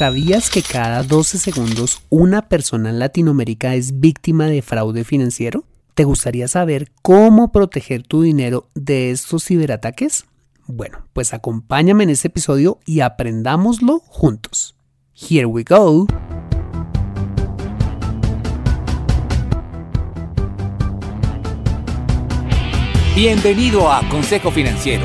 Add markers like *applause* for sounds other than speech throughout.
¿Sabías que cada 12 segundos una persona en Latinoamérica es víctima de fraude financiero? ¿Te gustaría saber cómo proteger tu dinero de estos ciberataques? Bueno, pues acompáñame en este episodio y aprendámoslo juntos. Here we go. Bienvenido a Consejo Financiero,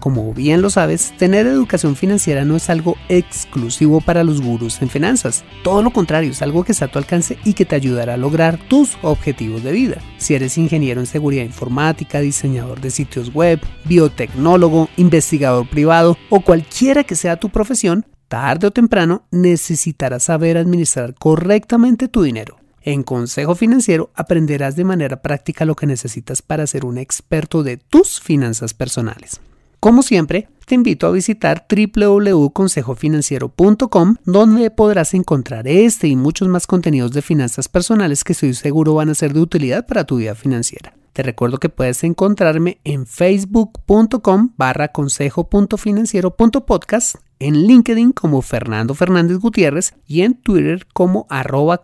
Como bien lo sabes, tener educación financiera no es algo exclusivo para los gurús en finanzas. Todo lo contrario, es algo que está a tu alcance y que te ayudará a lograr tus objetivos de vida. Si eres ingeniero en seguridad informática, diseñador de sitios web, biotecnólogo, investigador privado o cualquiera que sea tu profesión, tarde o temprano necesitarás saber administrar correctamente tu dinero. En Consejo Financiero aprenderás de manera práctica lo que necesitas para ser un experto de tus finanzas personales. Como siempre, te invito a visitar www.consejofinanciero.com donde podrás encontrar este y muchos más contenidos de finanzas personales que estoy seguro van a ser de utilidad para tu vida financiera. Te recuerdo que puedes encontrarme en facebook.com barra consejo.financiero.podcast, en LinkedIn como Fernando Fernández Gutiérrez y en Twitter como arroba.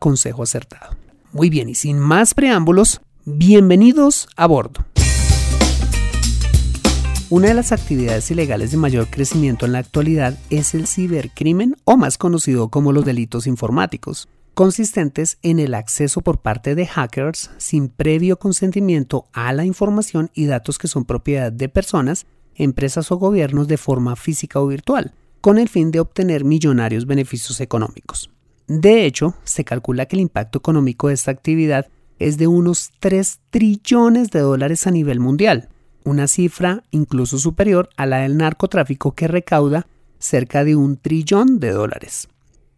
Muy bien, y sin más preámbulos, bienvenidos a bordo. Una de las actividades ilegales de mayor crecimiento en la actualidad es el cibercrimen o más conocido como los delitos informáticos, consistentes en el acceso por parte de hackers sin previo consentimiento a la información y datos que son propiedad de personas, empresas o gobiernos de forma física o virtual, con el fin de obtener millonarios beneficios económicos. De hecho, se calcula que el impacto económico de esta actividad es de unos 3 trillones de dólares a nivel mundial, una cifra incluso superior a la del narcotráfico que recauda cerca de un trillón de dólares.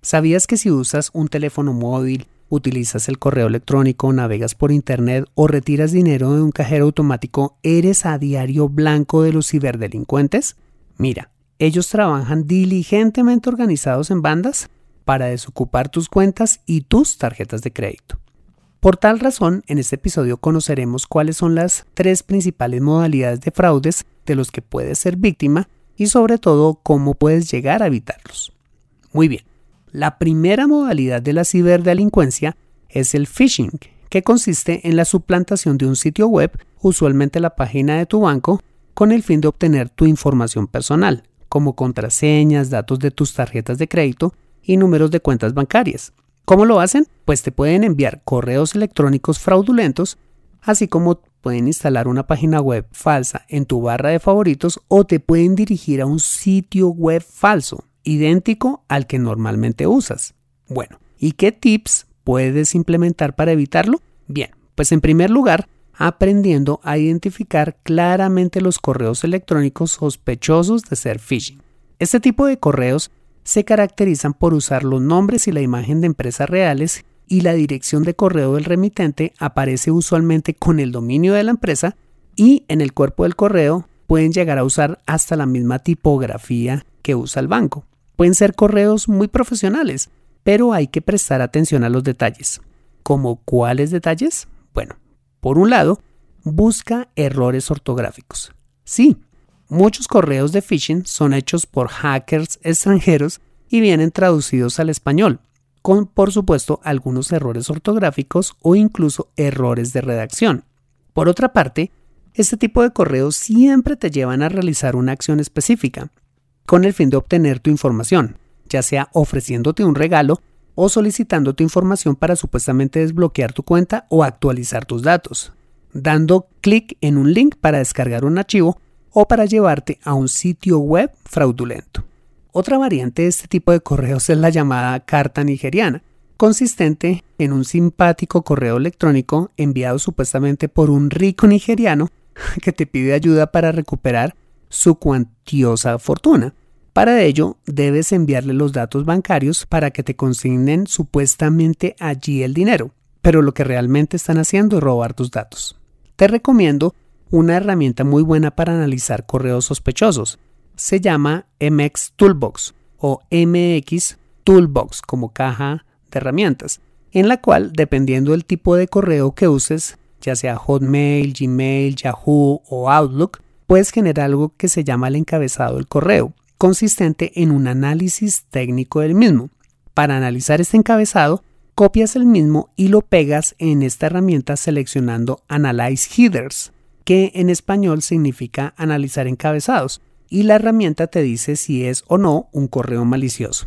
¿Sabías que si usas un teléfono móvil, utilizas el correo electrónico, navegas por internet o retiras dinero de un cajero automático, eres a diario blanco de los ciberdelincuentes? Mira, ellos trabajan diligentemente organizados en bandas para desocupar tus cuentas y tus tarjetas de crédito. Por tal razón, en este episodio conoceremos cuáles son las tres principales modalidades de fraudes de los que puedes ser víctima y sobre todo cómo puedes llegar a evitarlos. Muy bien, la primera modalidad de la ciberdelincuencia es el phishing, que consiste en la suplantación de un sitio web, usualmente la página de tu banco, con el fin de obtener tu información personal, como contraseñas, datos de tus tarjetas de crédito y números de cuentas bancarias. ¿Cómo lo hacen? Pues te pueden enviar correos electrónicos fraudulentos, así como pueden instalar una página web falsa en tu barra de favoritos o te pueden dirigir a un sitio web falso, idéntico al que normalmente usas. Bueno, ¿y qué tips puedes implementar para evitarlo? Bien, pues en primer lugar, aprendiendo a identificar claramente los correos electrónicos sospechosos de ser phishing. Este tipo de correos se caracterizan por usar los nombres y la imagen de empresas reales y la dirección de correo del remitente aparece usualmente con el dominio de la empresa y en el cuerpo del correo pueden llegar a usar hasta la misma tipografía que usa el banco. Pueden ser correos muy profesionales, pero hay que prestar atención a los detalles. ¿Como cuáles detalles? Bueno, por un lado, busca errores ortográficos. Sí, Muchos correos de phishing son hechos por hackers extranjeros y vienen traducidos al español, con por supuesto algunos errores ortográficos o incluso errores de redacción. Por otra parte, este tipo de correos siempre te llevan a realizar una acción específica, con el fin de obtener tu información, ya sea ofreciéndote un regalo, o solicitando tu información para supuestamente desbloquear tu cuenta o actualizar tus datos, dando clic en un link para descargar un archivo o para llevarte a un sitio web fraudulento. Otra variante de este tipo de correos es la llamada carta nigeriana, consistente en un simpático correo electrónico enviado supuestamente por un rico nigeriano *laughs* que te pide ayuda para recuperar su cuantiosa fortuna. Para ello, debes enviarle los datos bancarios para que te consignen supuestamente allí el dinero, pero lo que realmente están haciendo es robar tus datos. Te recomiendo una herramienta muy buena para analizar correos sospechosos. Se llama MX Toolbox o MX Toolbox como caja de herramientas, en la cual, dependiendo del tipo de correo que uses, ya sea Hotmail, Gmail, Yahoo o Outlook, puedes generar algo que se llama el encabezado del correo, consistente en un análisis técnico del mismo. Para analizar este encabezado, copias el mismo y lo pegas en esta herramienta seleccionando Analyze Headers, que en español significa analizar encabezados, y la herramienta te dice si es o no un correo malicioso.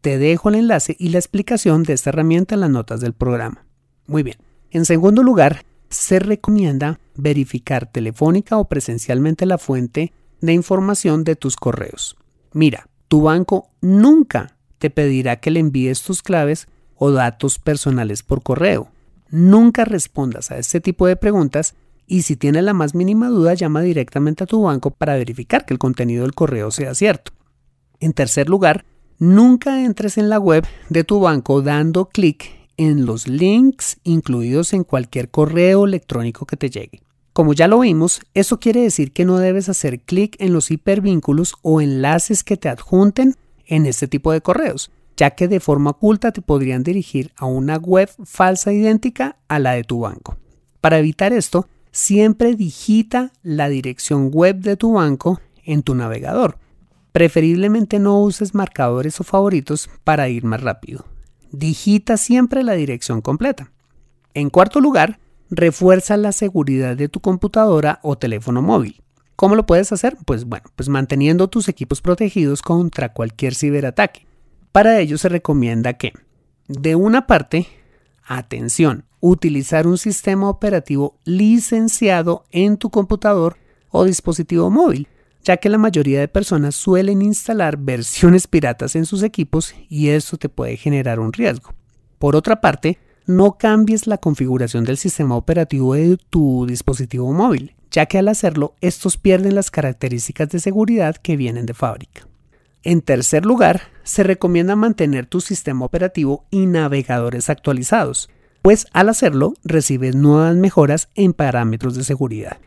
Te dejo el enlace y la explicación de esta herramienta en las notas del programa. Muy bien. En segundo lugar, se recomienda verificar telefónica o presencialmente la fuente de información de tus correos. Mira, tu banco nunca te pedirá que le envíes tus claves o datos personales por correo. Nunca respondas a este tipo de preguntas y si tienes la más mínima duda llama directamente a tu banco para verificar que el contenido del correo sea cierto. En tercer lugar, nunca entres en la web de tu banco dando clic en los links incluidos en cualquier correo electrónico que te llegue. Como ya lo vimos, eso quiere decir que no debes hacer clic en los hipervínculos o enlaces que te adjunten en este tipo de correos, ya que de forma oculta te podrían dirigir a una web falsa idéntica a la de tu banco. Para evitar esto, siempre digita la dirección web de tu banco en tu navegador. Preferiblemente no uses marcadores o favoritos para ir más rápido. Digita siempre la dirección completa. En cuarto lugar, refuerza la seguridad de tu computadora o teléfono móvil. ¿Cómo lo puedes hacer? Pues bueno, pues manteniendo tus equipos protegidos contra cualquier ciberataque. Para ello se recomienda que, de una parte, atención, utilizar un sistema operativo licenciado en tu computador o dispositivo móvil, ya que la mayoría de personas suelen instalar versiones piratas en sus equipos y eso te puede generar un riesgo. Por otra parte, no cambies la configuración del sistema operativo de tu dispositivo móvil, ya que al hacerlo estos pierden las características de seguridad que vienen de fábrica. En tercer lugar, se recomienda mantener tu sistema operativo y navegadores actualizados, pues al hacerlo recibes nuevas mejoras en parámetros de seguridad.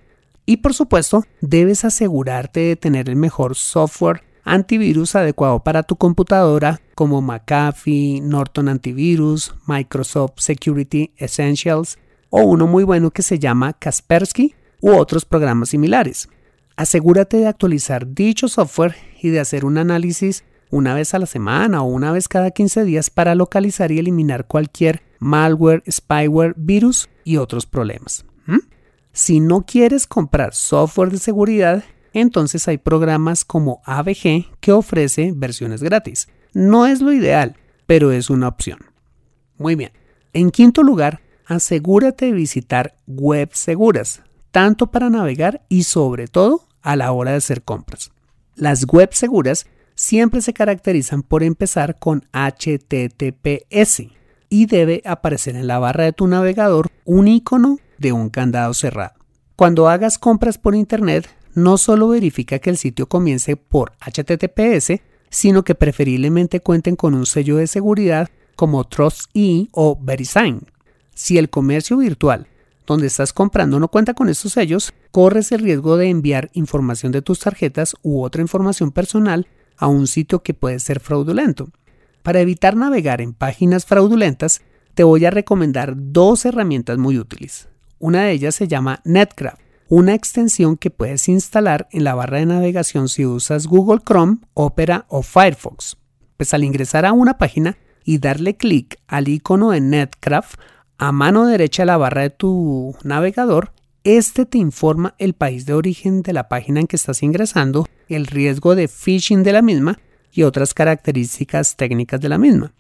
Y por supuesto, debes asegurarte de tener el mejor software antivirus adecuado para tu computadora como McAfee, Norton Antivirus, Microsoft Security Essentials o uno muy bueno que se llama Kaspersky u otros programas similares. Asegúrate de actualizar dicho software y de hacer un análisis una vez a la semana o una vez cada 15 días para localizar y eliminar cualquier malware, spyware, virus y otros problemas. Si no quieres comprar software de seguridad, entonces hay programas como AVG que ofrece versiones gratis. No es lo ideal, pero es una opción. Muy bien. En quinto lugar, asegúrate de visitar webs seguras, tanto para navegar y sobre todo a la hora de hacer compras. Las webs seguras siempre se caracterizan por empezar con HTTPS y debe aparecer en la barra de tu navegador un icono de un candado cerrado. Cuando hagas compras por Internet, no solo verifica que el sitio comience por HTTPS, sino que preferiblemente cuenten con un sello de seguridad como TrustE o VeriSign. Si el comercio virtual donde estás comprando no cuenta con estos sellos, corres el riesgo de enviar información de tus tarjetas u otra información personal a un sitio que puede ser fraudulento. Para evitar navegar en páginas fraudulentas, te voy a recomendar dos herramientas muy útiles. Una de ellas se llama Netcraft una extensión que puedes instalar en la barra de navegación si usas Google Chrome, Opera o Firefox. Pues al ingresar a una página y darle clic al icono de Netcraft a mano derecha de la barra de tu navegador, este te informa el país de origen de la página en que estás ingresando, el riesgo de phishing de la misma y otras características técnicas de la misma.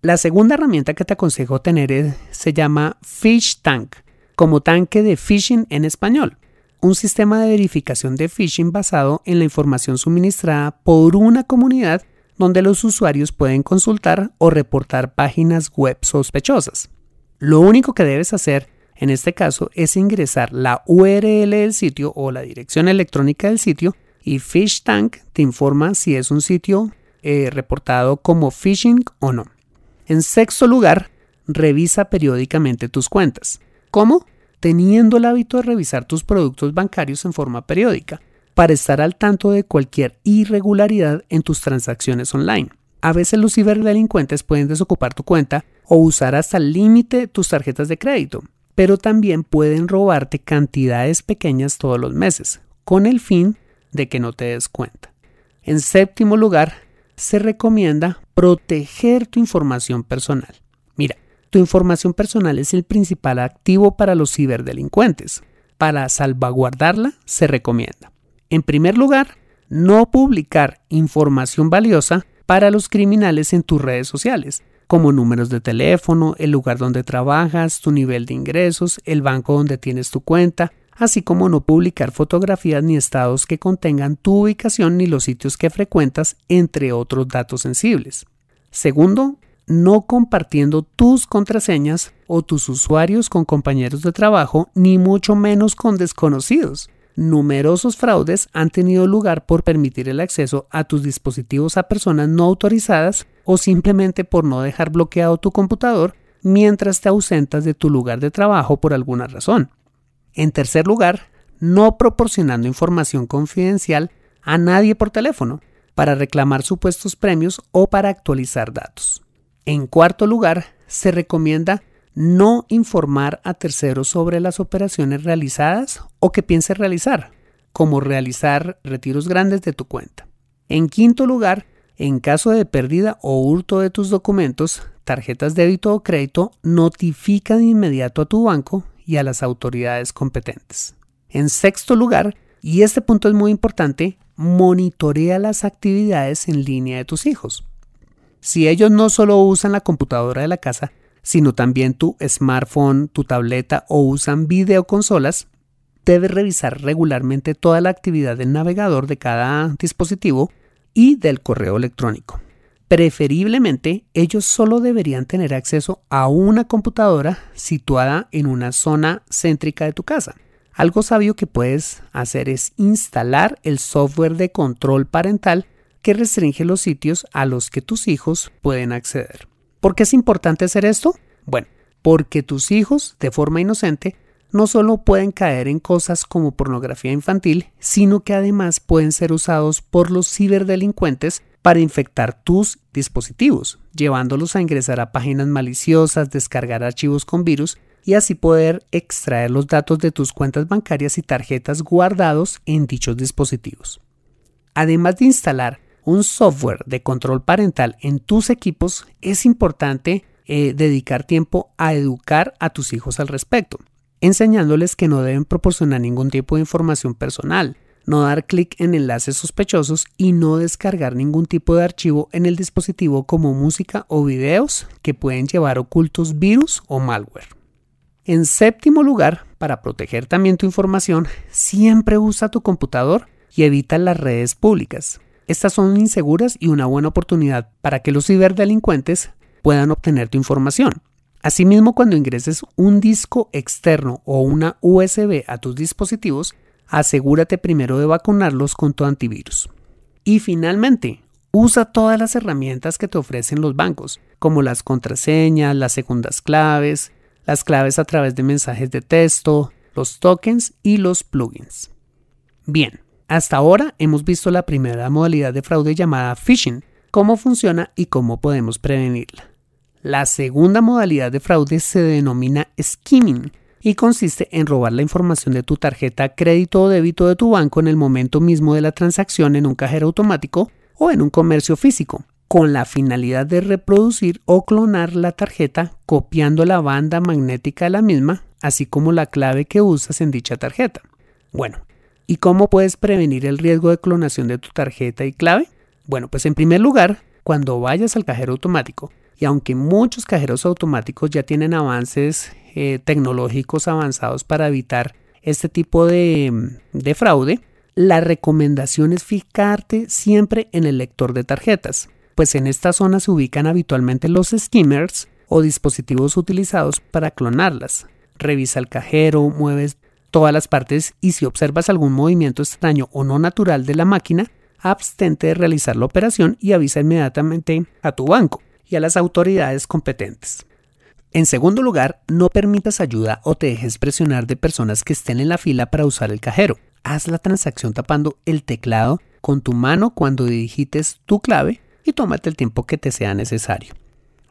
La segunda herramienta que te aconsejo tener se llama Fish Tank, como tanque de phishing en español, un sistema de verificación de phishing basado en la información suministrada por una comunidad donde los usuarios pueden consultar o reportar páginas web sospechosas. Lo único que debes hacer en este caso es ingresar la URL del sitio o la dirección electrónica del sitio y PhishTank te informa si es un sitio eh, reportado como phishing o no. En sexto lugar, revisa periódicamente tus cuentas. ¿Cómo? Teniendo el hábito de revisar tus productos bancarios en forma periódica para estar al tanto de cualquier irregularidad en tus transacciones online. A veces los ciberdelincuentes pueden desocupar tu cuenta o usar hasta el límite tus tarjetas de crédito, pero también pueden robarte cantidades pequeñas todos los meses, con el fin de que no te des cuenta. En séptimo lugar, se recomienda proteger tu información personal. Mira, tu información personal es el principal activo para los ciberdelincuentes. Para salvaguardarla, se recomienda. En primer lugar, no publicar información valiosa para los criminales en tus redes sociales como números de teléfono, el lugar donde trabajas, tu nivel de ingresos, el banco donde tienes tu cuenta, así como no publicar fotografías ni estados que contengan tu ubicación ni los sitios que frecuentas, entre otros datos sensibles. Segundo, no compartiendo tus contraseñas o tus usuarios con compañeros de trabajo, ni mucho menos con desconocidos. Numerosos fraudes han tenido lugar por permitir el acceso a tus dispositivos a personas no autorizadas o simplemente por no dejar bloqueado tu computador mientras te ausentas de tu lugar de trabajo por alguna razón. En tercer lugar, no proporcionando información confidencial a nadie por teléfono para reclamar supuestos premios o para actualizar datos. En cuarto lugar, se recomienda no informar a terceros sobre las operaciones realizadas o que pienses realizar, como realizar retiros grandes de tu cuenta. En quinto lugar, en caso de pérdida o hurto de tus documentos, tarjetas débito o crédito, notifica de inmediato a tu banco y a las autoridades competentes. En sexto lugar, y este punto es muy importante, monitorea las actividades en línea de tus hijos. Si ellos no solo usan la computadora de la casa, sino también tu smartphone, tu tableta o usan videoconsolas, debes revisar regularmente toda la actividad del navegador de cada dispositivo y del correo electrónico. Preferiblemente, ellos solo deberían tener acceso a una computadora situada en una zona céntrica de tu casa. Algo sabio que puedes hacer es instalar el software de control parental que restringe los sitios a los que tus hijos pueden acceder. ¿Por qué es importante hacer esto? Bueno, porque tus hijos, de forma inocente, no solo pueden caer en cosas como pornografía infantil, sino que además pueden ser usados por los ciberdelincuentes para infectar tus dispositivos, llevándolos a ingresar a páginas maliciosas, descargar archivos con virus y así poder extraer los datos de tus cuentas bancarias y tarjetas guardados en dichos dispositivos. Además de instalar un software de control parental en tus equipos, es importante eh, dedicar tiempo a educar a tus hijos al respecto, enseñándoles que no deben proporcionar ningún tipo de información personal, no dar clic en enlaces sospechosos y no descargar ningún tipo de archivo en el dispositivo como música o videos que pueden llevar ocultos virus o malware. En séptimo lugar, para proteger también tu información, siempre usa tu computador y evita las redes públicas. Estas son inseguras y una buena oportunidad para que los ciberdelincuentes puedan obtener tu información. Asimismo, cuando ingreses un disco externo o una USB a tus dispositivos, asegúrate primero de vacunarlos con tu antivirus. Y finalmente, usa todas las herramientas que te ofrecen los bancos, como las contraseñas, las segundas claves, las claves a través de mensajes de texto, los tokens y los plugins. Bien, hasta ahora hemos visto la primera modalidad de fraude llamada phishing, cómo funciona y cómo podemos prevenirla. La segunda modalidad de fraude se denomina skimming y consiste en robar la información de tu tarjeta crédito o débito de tu banco en el momento mismo de la transacción en un cajero automático o en un comercio físico, con la finalidad de reproducir o clonar la tarjeta copiando la banda magnética de la misma, así como la clave que usas en dicha tarjeta. Bueno, ¿Y cómo puedes prevenir el riesgo de clonación de tu tarjeta y clave? Bueno, pues en primer lugar, cuando vayas al cajero automático, Y aunque muchos cajeros automáticos ya tienen avances eh, tecnológicos avanzados para evitar este tipo de, de fraude, la recomendación es fijarte siempre en el lector de tarjetas, pues en esta zona se ubican habitualmente los skimmers o dispositivos utilizados para clonarlas. Revisa el cajero, mueves todas las partes y si observas algún movimiento extraño o no natural de la máquina, abstente de realizar la operación y avisa inmediatamente a tu banco y a las autoridades competentes. En segundo lugar, no permitas ayuda o te dejes presionar de personas que estén en la fila para usar el cajero. Haz la transacción tapando el teclado con tu mano cuando digites tu clave y tómate el tiempo que te sea necesario.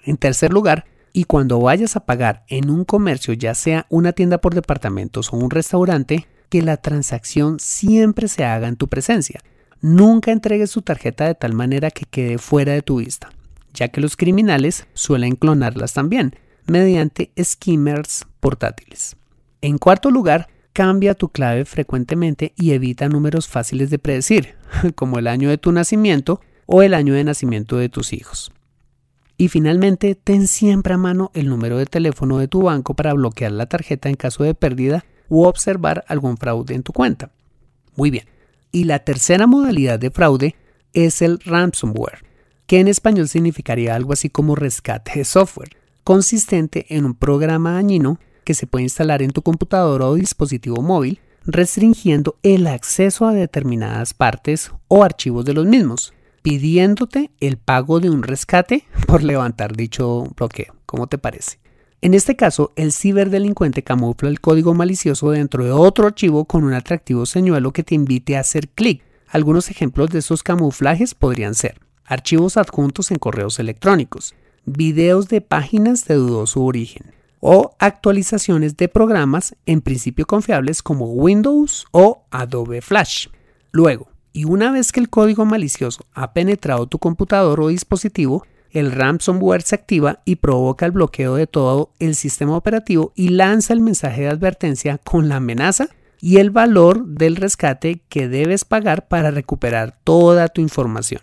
En tercer lugar, y cuando vayas a pagar en un comercio, ya sea una tienda por departamentos o un restaurante, que la transacción siempre se haga en tu presencia. Nunca entregues tu tarjeta de tal manera que quede fuera de tu vista, ya que los criminales suelen clonarlas también, mediante skimmers portátiles. En cuarto lugar, cambia tu clave frecuentemente y evita números fáciles de predecir, *laughs* como el año de tu nacimiento o el año de nacimiento de tus hijos. Y finalmente, ten siempre a mano el número de teléfono de tu banco para bloquear la tarjeta en caso de pérdida u observar algún fraude en tu cuenta. Muy bien. Y la tercera modalidad de fraude es el ransomware, que en español significaría algo así como rescate de software, consistente en un programa dañino que se puede instalar en tu computadora o dispositivo móvil, restringiendo el acceso a determinadas partes o archivos de los mismos, pidiéndote el pago de un rescate *laughs* por levantar dicho bloqueo. ¿Cómo te parece? En este caso, el ciberdelincuente camufla el código malicioso dentro de otro archivo con un atractivo señuelo que te invite a hacer clic. Algunos ejemplos de estos camuflajes podrían ser archivos adjuntos en correos electrónicos, videos de páginas de dudoso origen o actualizaciones de programas en principio confiables como Windows o Adobe Flash. Luego, y una vez que el código malicioso ha penetrado tu computador o dispositivo, el ransomware se activa y provoca el bloqueo de todo el sistema operativo y lanza el mensaje de advertencia con la amenaza y el valor del rescate que debes pagar para recuperar toda tu información.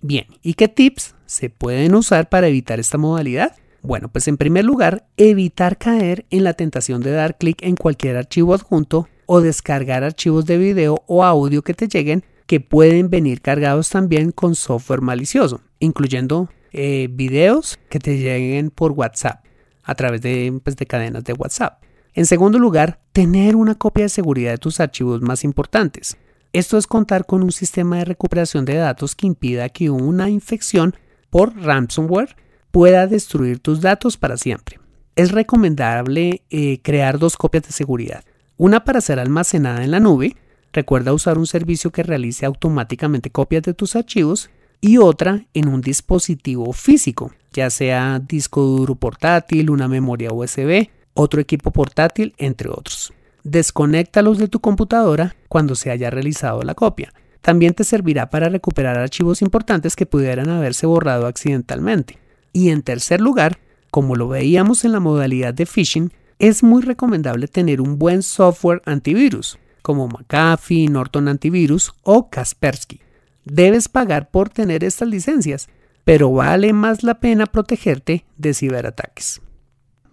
Bien, ¿y qué tips se pueden usar para evitar esta modalidad? Bueno, pues en primer lugar, evitar caer en la tentación de dar clic en cualquier archivo adjunto o descargar archivos de video o audio que te lleguen que pueden venir cargados también con software malicioso, incluyendo eh, videos que te lleguen por WhatsApp a través de, pues, de cadenas de WhatsApp. En segundo lugar, tener una copia de seguridad de tus archivos más importantes. Esto es contar con un sistema de recuperación de datos que impida que una infección por ransomware pueda destruir tus datos para siempre. Es recomendable eh, crear dos copias de seguridad, una para ser almacenada en la nube Recuerda usar un servicio que realice automáticamente copias de tus archivos y otra en un dispositivo físico, ya sea disco duro portátil, una memoria USB, otro equipo portátil, entre otros. Desconéctalos de tu computadora cuando se haya realizado la copia. También te servirá para recuperar archivos importantes que pudieran haberse borrado accidentalmente. Y en tercer lugar, como lo veíamos en la modalidad de phishing, es muy recomendable tener un buen software antivirus como McAfee, Norton Antivirus o Kaspersky. Debes pagar por tener estas licencias, pero vale más la pena protegerte de ciberataques.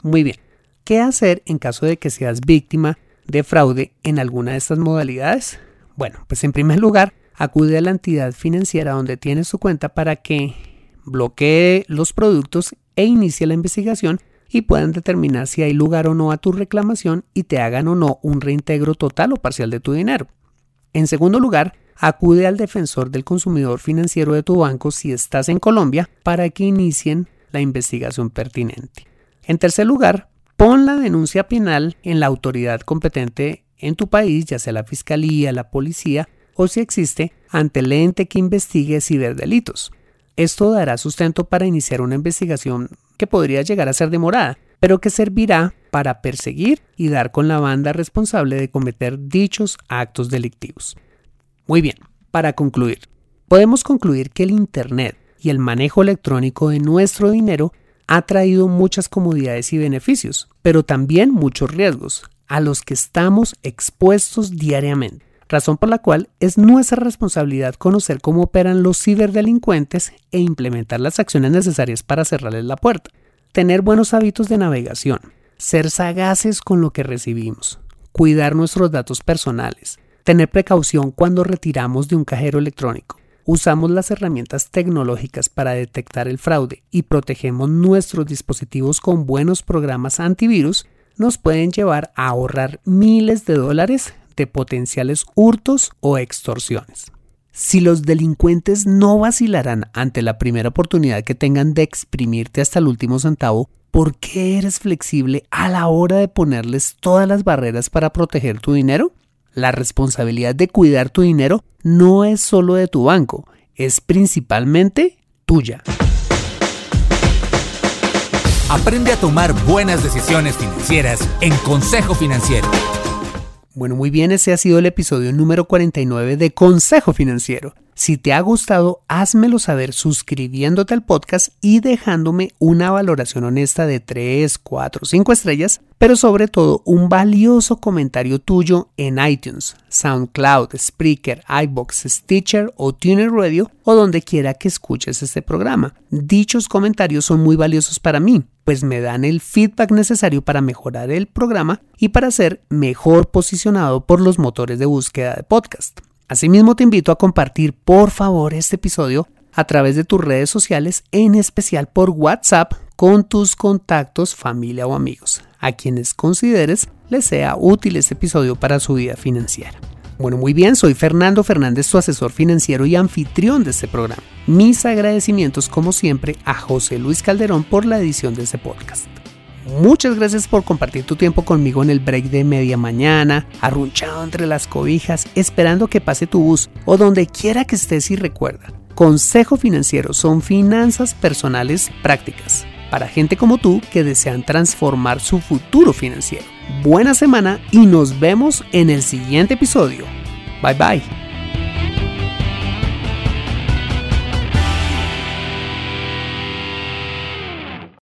Muy bien, ¿qué hacer en caso de que seas víctima de fraude en alguna de estas modalidades? Bueno, pues en primer lugar, acude a la entidad financiera donde tienes su cuenta para que bloquee los productos e inicie la investigación y puedan determinar si hay lugar o no a tu reclamación y te hagan o no un reintegro total o parcial de tu dinero. En segundo lugar, acude al defensor del consumidor financiero de tu banco si estás en Colombia para que inicien la investigación pertinente. En tercer lugar, pon la denuncia penal en la autoridad competente en tu país, ya sea la fiscalía, la policía o si existe ante el ente que investigue ciberdelitos. Esto dará sustento para iniciar una investigación que podría llegar a ser demorada, pero que servirá para perseguir y dar con la banda responsable de cometer dichos actos delictivos. Muy bien, para concluir, podemos concluir que el Internet y el manejo electrónico de nuestro dinero ha traído muchas comodidades y beneficios, pero también muchos riesgos a los que estamos expuestos diariamente. razón por la cual es nuestra responsabilidad conocer cómo operan los ciberdelincuentes e implementar las acciones necesarias para cerrarles la puerta. Tener buenos hábitos de navegación, ser sagaces con lo que recibimos, cuidar nuestros datos personales, tener precaución cuando retiramos de un cajero electrónico. Usamos las herramientas tecnológicas para detectar el fraude y protegemos nuestros dispositivos con buenos programas antivirus, nos pueden llevar a ahorrar miles de dólares de potenciales hurtos o extorsiones. Si los delincuentes no vacilarán ante la primera oportunidad que tengan de exprimirte hasta el último centavo, ¿por qué eres flexible a la hora de ponerles todas las barreras para proteger tu dinero? La responsabilidad de cuidar tu dinero no es solo de tu banco, es principalmente tuya. Aprende a tomar buenas decisiones financieras en Consejo Financiero. Bueno, muy bien, ese ha sido el episodio número 49 de Consejo Financiero. Si te ha gustado, házmelo saber suscribiéndote al podcast y dejándome una valoración honesta de 3, 4, 5 estrellas, pero sobre todo un valioso comentario tuyo en iTunes, SoundCloud, Spreaker, iBox, Stitcher o Tuner Radio o donde quiera que escuches este programa. Dichos comentarios son muy valiosos para mí pues me dan el feedback necesario para mejorar el programa y para ser mejor posicionado por los motores de búsqueda de podcast. Asimismo te invito a compartir por favor este episodio a través de tus redes sociales, en especial por WhatsApp con tus contactos, familia o amigos, a quienes consideres les sea útil este episodio para su vida financiera. Bueno, muy bien, soy Fernando Fernández, tu asesor financiero y anfitrión de este programa. Mis agradecimientos, como siempre, a José Luis Calderón por la edición de este podcast. Muchas gracias por compartir tu tiempo conmigo en el break de media mañana, arrunchado entre las cobijas, esperando que pase tu bus o donde quiera que estés y recuerda. Consejo Financiero son finanzas personales prácticas para gente como tú que desean transformar su futuro financiero. Buena semana y nos vemos en el siguiente episodio. Bye bye.